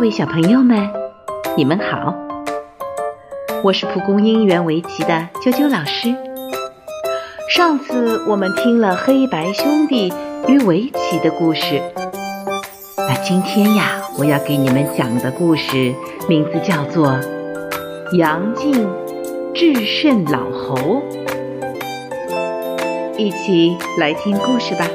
各位小朋友们，你们好！我是蒲公英园围棋的啾啾老师。上次我们听了黑白兄弟与围棋的故事，那今天呀，我要给你们讲的故事名字叫做《杨靖智胜老猴》，一起来听故事吧。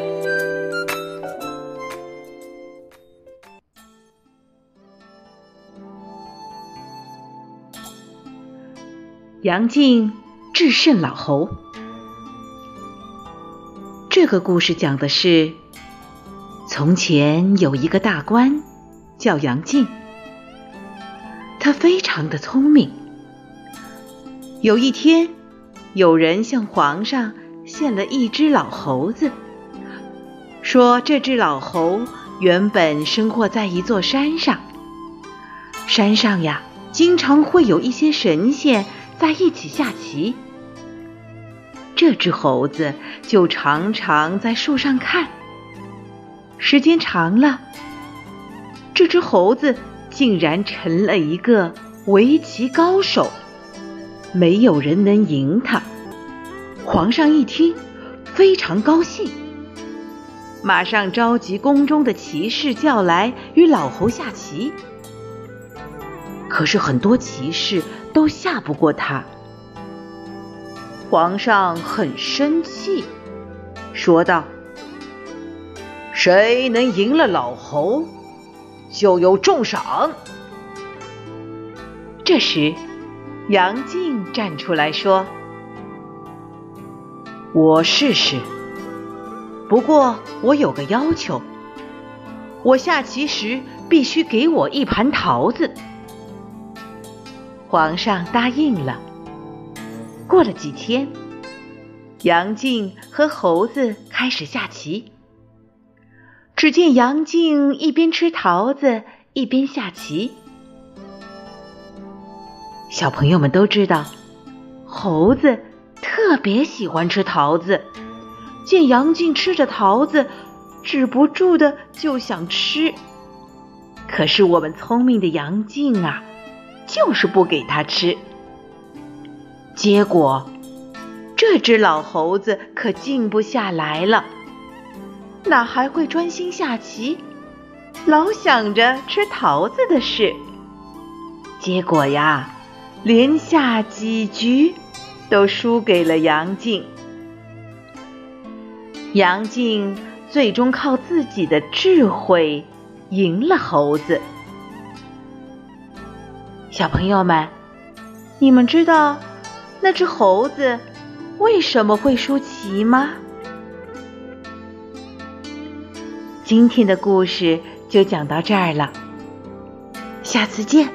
杨靖智胜老猴。这个故事讲的是：从前有一个大官，叫杨靖，他非常的聪明。有一天，有人向皇上献了一只老猴子，说这只老猴原本生活在一座山上，山上呀，经常会有一些神仙。在一起下棋，这只猴子就常常在树上看。时间长了，这只猴子竟然成了一个围棋高手，没有人能赢他。皇上一听，非常高兴，马上召集宫中的骑士叫来与老猴下棋。可是很多骑士都下不过他，皇上很生气，说道：“谁能赢了老猴，就有重赏。”这时，杨靖站出来说：“我试试，不过我有个要求，我下棋时必须给我一盘桃子。”皇上答应了。过了几天，杨靖和猴子开始下棋。只见杨靖一边吃桃子一边下棋。小朋友们都知道，猴子特别喜欢吃桃子。见杨靖吃着桃子，止不住的就想吃。可是我们聪明的杨靖啊！就是不给他吃，结果这只老猴子可静不下来了，哪还会专心下棋？老想着吃桃子的事，结果呀，连下几局都输给了杨靖。杨靖最终靠自己的智慧赢了猴子。小朋友们，你们知道那只猴子为什么会输棋吗？今天的故事就讲到这儿了，下次见。